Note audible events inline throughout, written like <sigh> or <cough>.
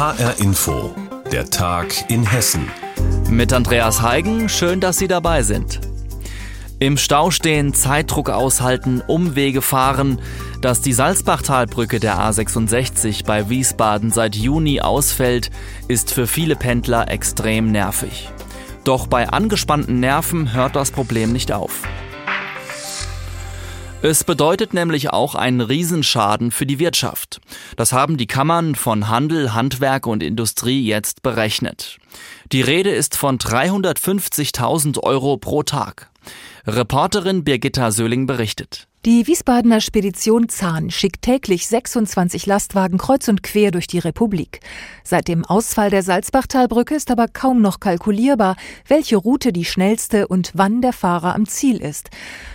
HR Info, der Tag in Hessen. Mit Andreas Heigen, schön, dass Sie dabei sind. Im Stau stehen, Zeitdruck aushalten, Umwege fahren. Dass die Salzbachtalbrücke der A66 bei Wiesbaden seit Juni ausfällt, ist für viele Pendler extrem nervig. Doch bei angespannten Nerven hört das Problem nicht auf. Es bedeutet nämlich auch einen Riesenschaden für die Wirtschaft. Das haben die Kammern von Handel, Handwerk und Industrie jetzt berechnet. Die Rede ist von 350.000 Euro pro Tag. Reporterin Birgitta Söhling berichtet. Die Wiesbadener Spedition Zahn schickt täglich 26 Lastwagen kreuz und quer durch die Republik. Seit dem Ausfall der Salzbachtalbrücke ist aber kaum noch kalkulierbar, welche Route die schnellste und wann der Fahrer am Ziel ist.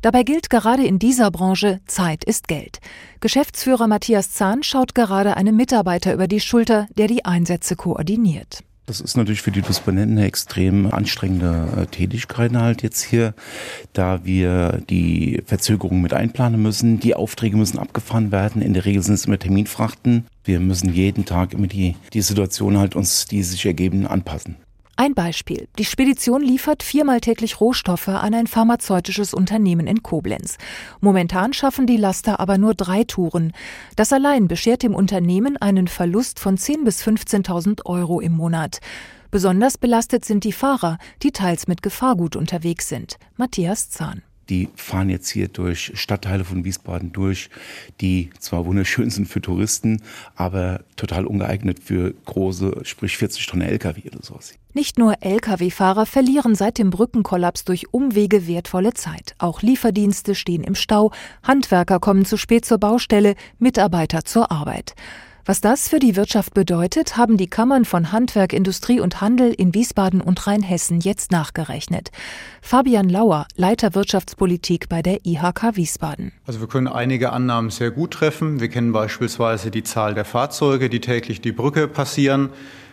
Dabei gilt gerade in dieser Branche, Zeit ist Geld. Geschäftsführer Matthias Zahn schaut gerade einem Mitarbeiter über die Schulter, der die Einsätze koordiniert. Das ist natürlich für die Disponenten eine extrem anstrengende äh, Tätigkeit halt jetzt hier, da wir die Verzögerungen mit einplanen müssen. Die Aufträge müssen abgefahren werden. In der Regel sind es immer Terminfrachten. Wir müssen jeden Tag immer die, die Situation halt uns, die sich ergeben, anpassen. Ein Beispiel. Die Spedition liefert viermal täglich Rohstoffe an ein pharmazeutisches Unternehmen in Koblenz. Momentan schaffen die Laster aber nur drei Touren. Das allein beschert dem Unternehmen einen Verlust von 10.000 bis 15.000 Euro im Monat. Besonders belastet sind die Fahrer, die teils mit Gefahrgut unterwegs sind. Matthias Zahn die fahren jetzt hier durch Stadtteile von Wiesbaden durch, die zwar wunderschön sind für Touristen, aber total ungeeignet für große, sprich 40 Tonnen Lkw oder sowas. Nicht nur Lkw-Fahrer verlieren seit dem Brückenkollaps durch Umwege wertvolle Zeit. Auch Lieferdienste stehen im Stau, Handwerker kommen zu spät zur Baustelle, Mitarbeiter zur Arbeit. Was das für die Wirtschaft bedeutet, haben die Kammern von Handwerk, Industrie und Handel in Wiesbaden und Rheinhessen jetzt nachgerechnet. Fabian Lauer, Leiter Wirtschaftspolitik bei der IHK Wiesbaden. Also wir können einige Annahmen sehr gut treffen. Wir kennen beispielsweise die Zahl der Fahrzeuge, die täglich die Brücke passieren.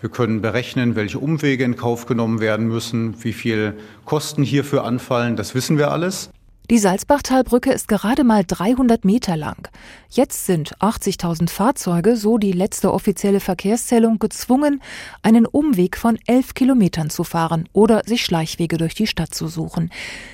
Wir können berechnen, welche Umwege in Kauf genommen werden müssen, wie viel Kosten hierfür anfallen. Das wissen wir alles. Die Salzbachtalbrücke ist gerade mal 300 Meter lang. Jetzt sind 80.000 Fahrzeuge, so die letzte offizielle Verkehrszählung, gezwungen, einen Umweg von 11 Kilometern zu fahren oder sich Schleichwege durch die Stadt zu suchen.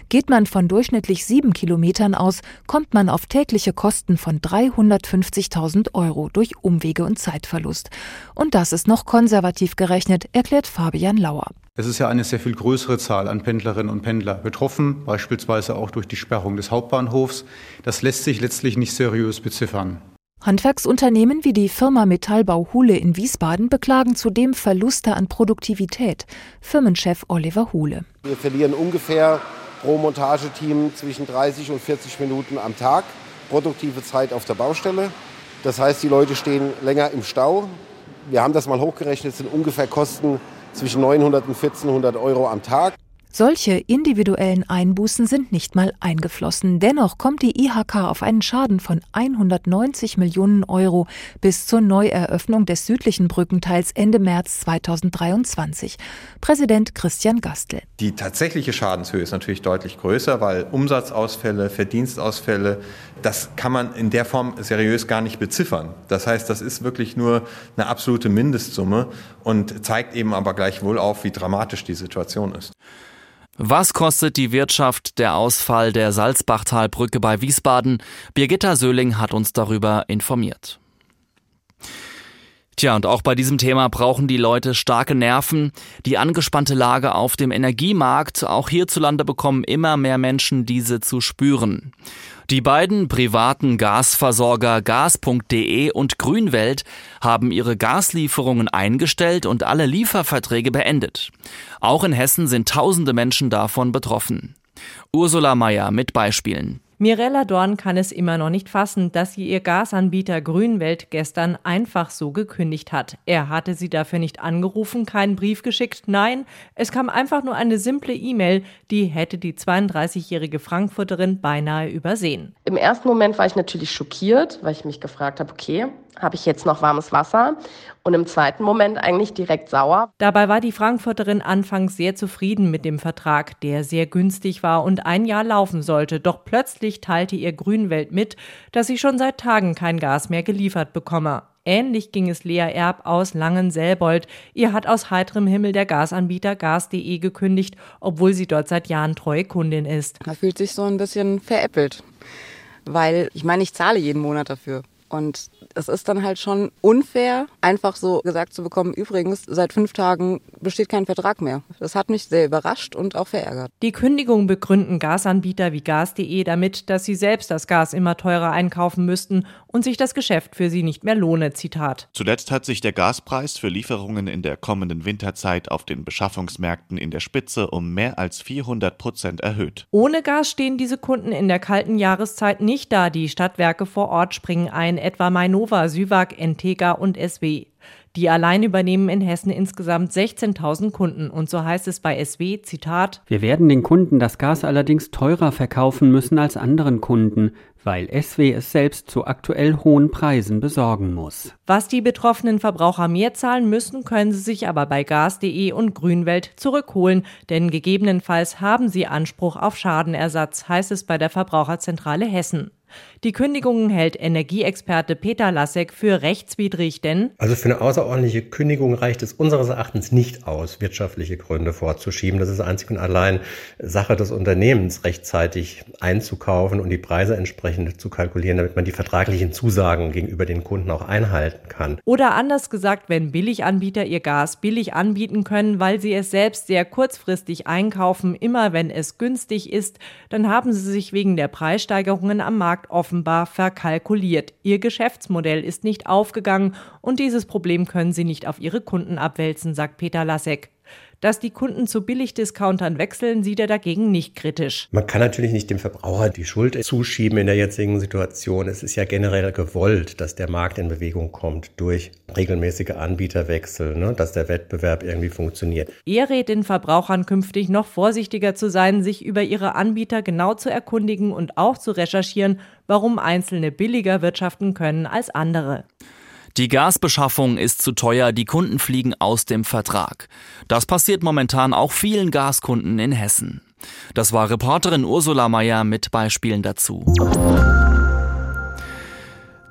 Geht man von durchschnittlich sieben Kilometern aus, kommt man auf tägliche Kosten von 350.000 Euro durch Umwege und Zeitverlust. Und das ist noch konservativ gerechnet, erklärt Fabian Lauer. Es ist ja eine sehr viel größere Zahl an Pendlerinnen und Pendler betroffen, beispielsweise auch durch die Sperrung des Hauptbahnhofs. Das lässt sich letztlich nicht seriös beziffern. Handwerksunternehmen wie die Firma Metallbau Hule in Wiesbaden beklagen zudem Verluste an Produktivität. Firmenchef Oliver Hule. Wir verlieren ungefähr pro Montageteam zwischen 30 und 40 Minuten am Tag produktive Zeit auf der Baustelle. Das heißt, die Leute stehen länger im Stau. Wir haben das mal hochgerechnet, sind ungefähr Kosten zwischen 900 und 1400 Euro am Tag. Solche individuellen Einbußen sind nicht mal eingeflossen. Dennoch kommt die IHK auf einen Schaden von 190 Millionen Euro bis zur Neueröffnung des südlichen Brückenteils Ende März 2023. Präsident Christian Gastel. Die tatsächliche Schadenshöhe ist natürlich deutlich größer, weil Umsatzausfälle, Verdienstausfälle, das kann man in der Form seriös gar nicht beziffern. Das heißt, das ist wirklich nur eine absolute Mindestsumme und zeigt eben aber gleichwohl auf, wie dramatisch die Situation ist. Was kostet die Wirtschaft der Ausfall der Salzbachtalbrücke bei Wiesbaden? Birgitta Söhling hat uns darüber informiert. Tja, und auch bei diesem Thema brauchen die Leute starke Nerven. Die angespannte Lage auf dem Energiemarkt, auch hierzulande bekommen immer mehr Menschen diese zu spüren. Die beiden privaten Gasversorger gas.de und Grünwelt haben ihre Gaslieferungen eingestellt und alle Lieferverträge beendet. Auch in Hessen sind tausende Menschen davon betroffen. Ursula Mayer mit Beispielen. Mirella Dorn kann es immer noch nicht fassen, dass sie ihr Gasanbieter Grünwelt gestern einfach so gekündigt hat. Er hatte sie dafür nicht angerufen, keinen Brief geschickt. Nein, es kam einfach nur eine simple E-Mail, die hätte die 32-jährige Frankfurterin beinahe übersehen. Im ersten Moment war ich natürlich schockiert, weil ich mich gefragt habe, okay, habe ich jetzt noch warmes Wasser? Und im zweiten Moment eigentlich direkt sauer. Dabei war die Frankfurterin anfangs sehr zufrieden mit dem Vertrag, der sehr günstig war und ein Jahr laufen sollte. Doch plötzlich teilte ihr Grünwelt mit, dass sie schon seit Tagen kein Gas mehr geliefert bekomme. Ähnlich ging es Lea Erb aus Langen-Selbold. Ihr hat aus heiterem Himmel der Gasanbieter gas.de gekündigt, obwohl sie dort seit Jahren treue Kundin ist. Man fühlt sich so ein bisschen veräppelt, weil ich meine, ich zahle jeden Monat dafür. Und es ist dann halt schon unfair, einfach so gesagt zu bekommen, übrigens, seit fünf Tagen besteht kein Vertrag mehr. Das hat mich sehr überrascht und auch verärgert. Die Kündigung begründen Gasanbieter wie gas.de damit, dass sie selbst das Gas immer teurer einkaufen müssten und sich das Geschäft für sie nicht mehr lohne. Zitat. Zuletzt hat sich der Gaspreis für Lieferungen in der kommenden Winterzeit auf den Beschaffungsmärkten in der Spitze um mehr als 400 Prozent erhöht. Ohne Gas stehen diese Kunden in der kalten Jahreszeit nicht da. Die Stadtwerke vor Ort springen ein, etwa Mainova, Süwag, Entega und SW. Die allein übernehmen in Hessen insgesamt 16.000 Kunden. Und so heißt es bei SW, Zitat, Wir werden den Kunden das Gas allerdings teurer verkaufen müssen als anderen Kunden, weil SW es selbst zu aktuell hohen Preisen besorgen muss. Was die betroffenen Verbraucher mehr zahlen müssen, können sie sich aber bei gas.de und Grünwelt zurückholen, denn gegebenenfalls haben sie Anspruch auf Schadenersatz, heißt es bei der Verbraucherzentrale Hessen. Die Kündigungen hält Energieexperte Peter Lassek für rechtswidrig, denn also für eine außerordentliche Kündigung reicht es unseres Erachtens nicht aus, wirtschaftliche Gründe vorzuschieben. Das ist einzig und allein Sache des Unternehmens, rechtzeitig einzukaufen und die Preise entsprechend zu kalkulieren, damit man die vertraglichen Zusagen gegenüber den Kunden auch einhalten kann. Oder anders gesagt, wenn Billiganbieter ihr Gas billig anbieten können, weil sie es selbst sehr kurzfristig einkaufen, immer wenn es günstig ist, dann haben sie sich wegen der Preissteigerungen am Markt Markt offenbar verkalkuliert. Ihr Geschäftsmodell ist nicht aufgegangen und dieses Problem können sie nicht auf ihre Kunden abwälzen, sagt Peter Lassek. Dass die Kunden zu Billigdiscountern wechseln, sieht er dagegen nicht kritisch. Man kann natürlich nicht dem Verbraucher die Schuld zuschieben in der jetzigen Situation. Es ist ja generell gewollt, dass der Markt in Bewegung kommt durch regelmäßige Anbieterwechsel, ne? dass der Wettbewerb irgendwie funktioniert. Er rät den Verbrauchern künftig noch vorsichtiger zu sein, sich über ihre Anbieter genau zu erkundigen und auch zu recherchieren, warum einzelne billiger wirtschaften können als andere. Die Gasbeschaffung ist zu teuer, die Kunden fliegen aus dem Vertrag. Das passiert momentan auch vielen Gaskunden in Hessen. Das war Reporterin Ursula Mayer mit Beispielen dazu.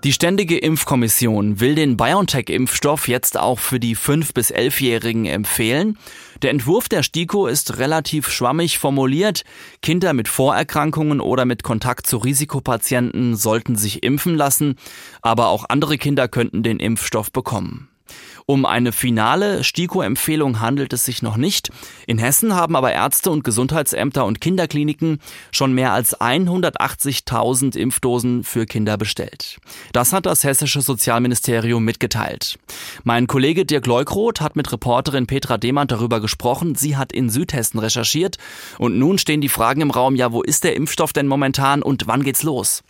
Die Ständige Impfkommission will den BioNTech-Impfstoff jetzt auch für die 5- bis 11-Jährigen empfehlen. Der Entwurf der STIKO ist relativ schwammig formuliert. Kinder mit Vorerkrankungen oder mit Kontakt zu Risikopatienten sollten sich impfen lassen, aber auch andere Kinder könnten den Impfstoff bekommen. Um eine finale STIKO-Empfehlung handelt es sich noch nicht. In Hessen haben aber Ärzte und Gesundheitsämter und Kinderkliniken schon mehr als 180.000 Impfdosen für Kinder bestellt. Das hat das hessische Sozialministerium mitgeteilt. Mein Kollege Dirk Leukroth hat mit Reporterin Petra Demand darüber gesprochen. Sie hat in Südhessen recherchiert. Und nun stehen die Fragen im Raum, ja, wo ist der Impfstoff denn momentan und wann geht's los?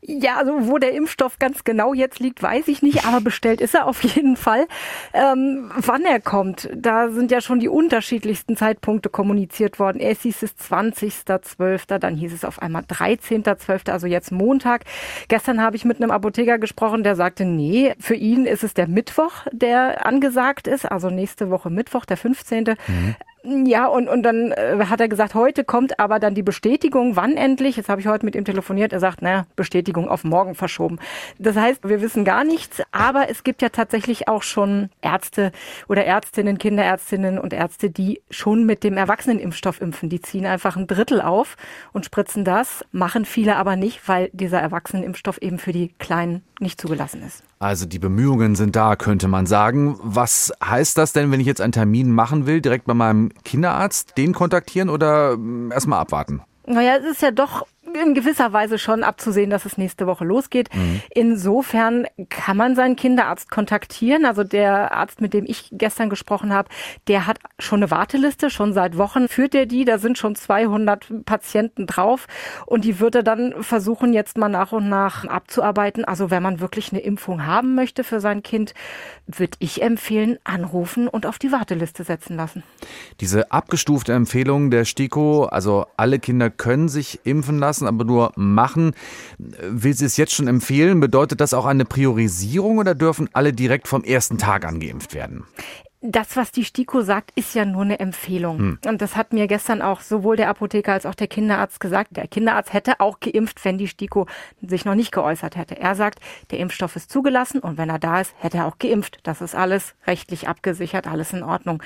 Ja, also wo der Impfstoff ganz genau jetzt liegt, weiß ich nicht, aber bestellt ist er auf jeden Fall. Ähm, wann er kommt, da sind ja schon die unterschiedlichsten Zeitpunkte kommuniziert worden. Erst hieß es 20.12., dann hieß es auf einmal 13.12., also jetzt Montag. Gestern habe ich mit einem Apotheker gesprochen, der sagte, nee, für ihn ist es der Mittwoch, der angesagt ist, also nächste Woche Mittwoch, der 15. Mhm. Ja, und, und dann äh, hat er gesagt, heute kommt aber dann die Bestätigung, wann endlich. Jetzt habe ich heute mit ihm telefoniert. Er sagt, naja, Bestätigung auf morgen verschoben. Das heißt, wir wissen gar nichts, aber es gibt ja tatsächlich auch schon Ärzte oder Ärztinnen, Kinderärztinnen und Ärzte, die schon mit dem Erwachsenenimpfstoff impfen. Die ziehen einfach ein Drittel auf und spritzen das, machen viele aber nicht, weil dieser Erwachsenenimpfstoff eben für die Kleinen nicht zugelassen ist. Also die Bemühungen sind da, könnte man sagen. Was heißt das denn, wenn ich jetzt einen Termin machen will, direkt bei meinem Kinderarzt, den kontaktieren oder hm, erstmal abwarten? Naja, es ist ja doch in gewisser Weise schon abzusehen, dass es nächste Woche losgeht. Mhm. Insofern kann man seinen Kinderarzt kontaktieren. Also der Arzt, mit dem ich gestern gesprochen habe, der hat schon eine Warteliste, schon seit Wochen führt er die. Da sind schon 200 Patienten drauf und die wird er dann versuchen, jetzt mal nach und nach abzuarbeiten. Also wenn man wirklich eine Impfung haben möchte für sein Kind, würde ich empfehlen, anrufen und auf die Warteliste setzen lassen. Diese abgestufte Empfehlung der STIKO, also alle Kinder können sich impfen lassen, lassen, aber nur machen. Will sie es jetzt schon empfehlen? Bedeutet das auch eine Priorisierung oder dürfen alle direkt vom ersten Tag angeimpft werden? Das, was die STIKO sagt, ist ja nur eine Empfehlung. Hm. Und das hat mir gestern auch sowohl der Apotheker als auch der Kinderarzt gesagt. Der Kinderarzt hätte auch geimpft, wenn die STIKO sich noch nicht geäußert hätte. Er sagt, der Impfstoff ist zugelassen und wenn er da ist, hätte er auch geimpft. Das ist alles rechtlich abgesichert, alles in Ordnung.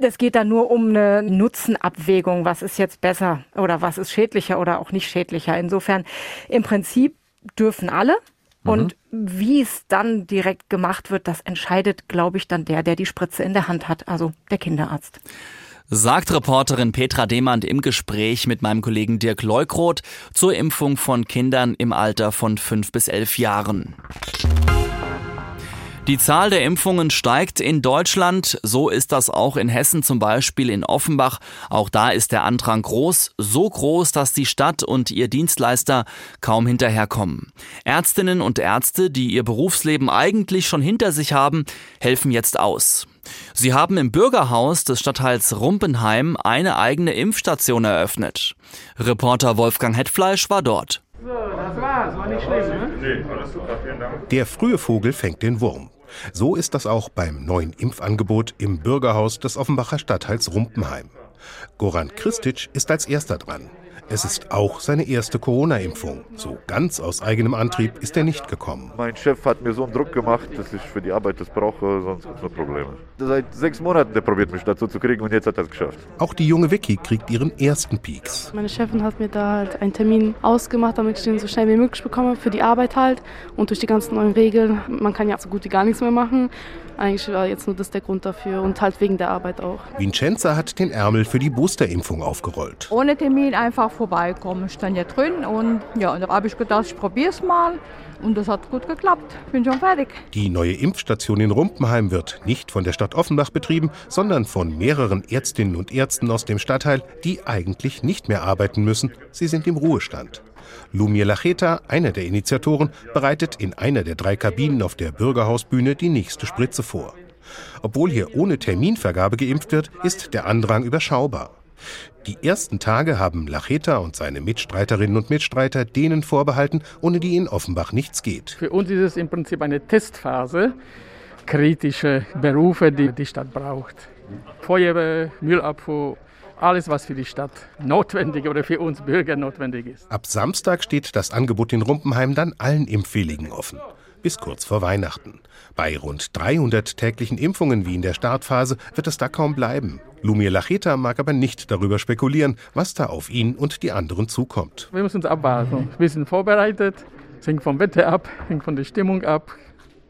Es geht da nur um eine Nutzenabwägung. Was ist jetzt besser oder was ist schädlicher oder auch nicht schädlicher? Insofern im Prinzip dürfen alle. Und mhm. wie es dann direkt gemacht wird, das entscheidet, glaube ich, dann der, der die Spritze in der Hand hat, also der Kinderarzt. Sagt Reporterin Petra Demand im Gespräch mit meinem Kollegen Dirk Leukroth zur Impfung von Kindern im Alter von fünf bis elf Jahren. Die Zahl der Impfungen steigt in Deutschland, so ist das auch in Hessen zum Beispiel in Offenbach. Auch da ist der Andrang groß, so groß, dass die Stadt und ihr Dienstleister kaum hinterherkommen. Ärztinnen und Ärzte, die ihr Berufsleben eigentlich schon hinter sich haben, helfen jetzt aus. Sie haben im Bürgerhaus des Stadtteils Rumpenheim eine eigene Impfstation eröffnet. Reporter Wolfgang Hetfleisch war dort. So, das war's, war nicht schlimm, ne? Nee, alles super, vielen Dank. Der frühe Vogel fängt den Wurm. So ist das auch beim neuen Impfangebot im Bürgerhaus des Offenbacher Stadtteils Rumpenheim. Goran Kristic ist als erster dran. Es ist auch seine erste Corona-Impfung. So ganz aus eigenem Antrieb ist er nicht gekommen. Mein Chef hat mir so einen Druck gemacht, dass ich für die Arbeit das brauche, sonst gibt es nur Probleme. Seit sechs Monaten der probiert mich dazu zu kriegen und jetzt hat er es geschafft. Auch die junge Vicky kriegt ihren ersten Peaks. Meine Chefin hat mir da halt einen Termin ausgemacht, damit ich den so schnell wie möglich bekomme für die Arbeit halt. Und durch die ganzen neuen Regeln, man kann ja so gut wie gar nichts mehr machen. Eigentlich war jetzt nur das der Grund dafür und halt wegen der Arbeit auch. Vincenza hat den Ärmel für die Boosterimpfung aufgerollt. Ohne Termin einfach vorbeikommen. Ich stand ja drin und ja, da habe ich gedacht, ich probiere es mal. Und das hat gut geklappt. Bin schon fertig. Die neue Impfstation in Rumpenheim wird nicht von der Stadt Offenbach betrieben, sondern von mehreren Ärztinnen und Ärzten aus dem Stadtteil, die eigentlich nicht mehr arbeiten müssen. Sie sind im Ruhestand. Lumir Lacheta, einer der Initiatoren, bereitet in einer der drei Kabinen auf der Bürgerhausbühne die nächste Spritze vor. Obwohl hier ohne Terminvergabe geimpft wird, ist der Andrang überschaubar. Die ersten Tage haben Lacheta und seine Mitstreiterinnen und Mitstreiter denen vorbehalten, ohne die in Offenbach nichts geht. Für uns ist es im Prinzip eine Testphase, kritische Berufe, die die Stadt braucht. Feuerwehr, Müllabfuhr, alles, was für die Stadt notwendig oder für uns Bürger notwendig ist. Ab Samstag steht das Angebot in Rumpenheim dann allen Impfwilligen offen. Bis kurz vor Weihnachten. Bei rund 300 täglichen Impfungen wie in der Startphase wird es da kaum bleiben. Lumir Lacheta mag aber nicht darüber spekulieren, was da auf ihn und die anderen zukommt. Wir müssen uns abwarten. Wir sind vorbereitet. Es hängt vom Wetter ab, hängt von der Stimmung ab.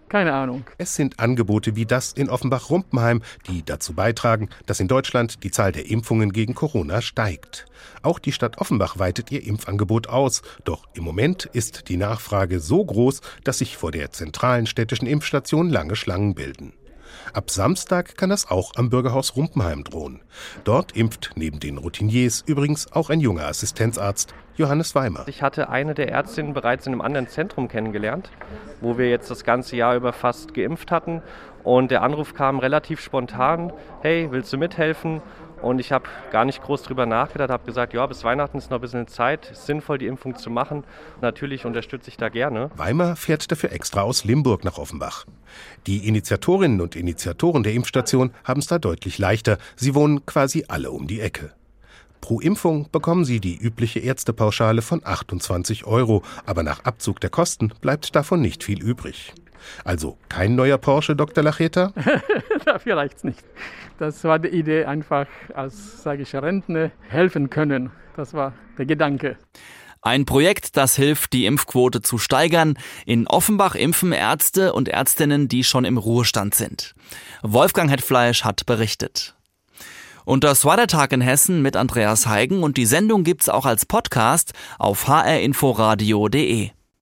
Keine Ahnung. Es sind Angebote wie das in Offenbach-Rumpenheim, die dazu beitragen, dass in Deutschland die Zahl der Impfungen gegen Corona steigt. Auch die Stadt Offenbach weitet ihr Impfangebot aus. Doch im Moment ist die Nachfrage so groß, dass sich vor der zentralen städtischen Impfstation lange Schlangen bilden. Ab Samstag kann das auch am Bürgerhaus Rumpenheim drohen. Dort impft neben den Routiniers übrigens auch ein junger Assistenzarzt, Johannes Weimer. Ich hatte eine der Ärztinnen bereits in einem anderen Zentrum kennengelernt, wo wir jetzt das ganze Jahr über fast geimpft hatten. Und der Anruf kam relativ spontan, hey, willst du mithelfen? Und ich habe gar nicht groß drüber nachgedacht, habe gesagt, ja, bis Weihnachten ist noch ein bisschen Zeit, sinnvoll, die Impfung zu machen. Natürlich unterstütze ich da gerne. Weimar fährt dafür extra aus Limburg nach Offenbach. Die Initiatorinnen und Initiatoren der Impfstation haben es da deutlich leichter. Sie wohnen quasi alle um die Ecke. Pro Impfung bekommen Sie die übliche Ärztepauschale von 28 Euro, aber nach Abzug der Kosten bleibt davon nicht viel übrig. Also kein neuer Porsche, Dr. Lacheta? <laughs> Dafür reicht's nicht. Das war die Idee, einfach als, sage ich, Rentner helfen können. Das war der Gedanke. Ein Projekt, das hilft, die Impfquote zu steigern. In Offenbach impfen Ärzte und Ärztinnen, die schon im Ruhestand sind. Wolfgang Hetfleisch hat berichtet. Und das war der Tag in Hessen mit Andreas Heigen und die Sendung gibt's auch als Podcast auf hrinforadio.de.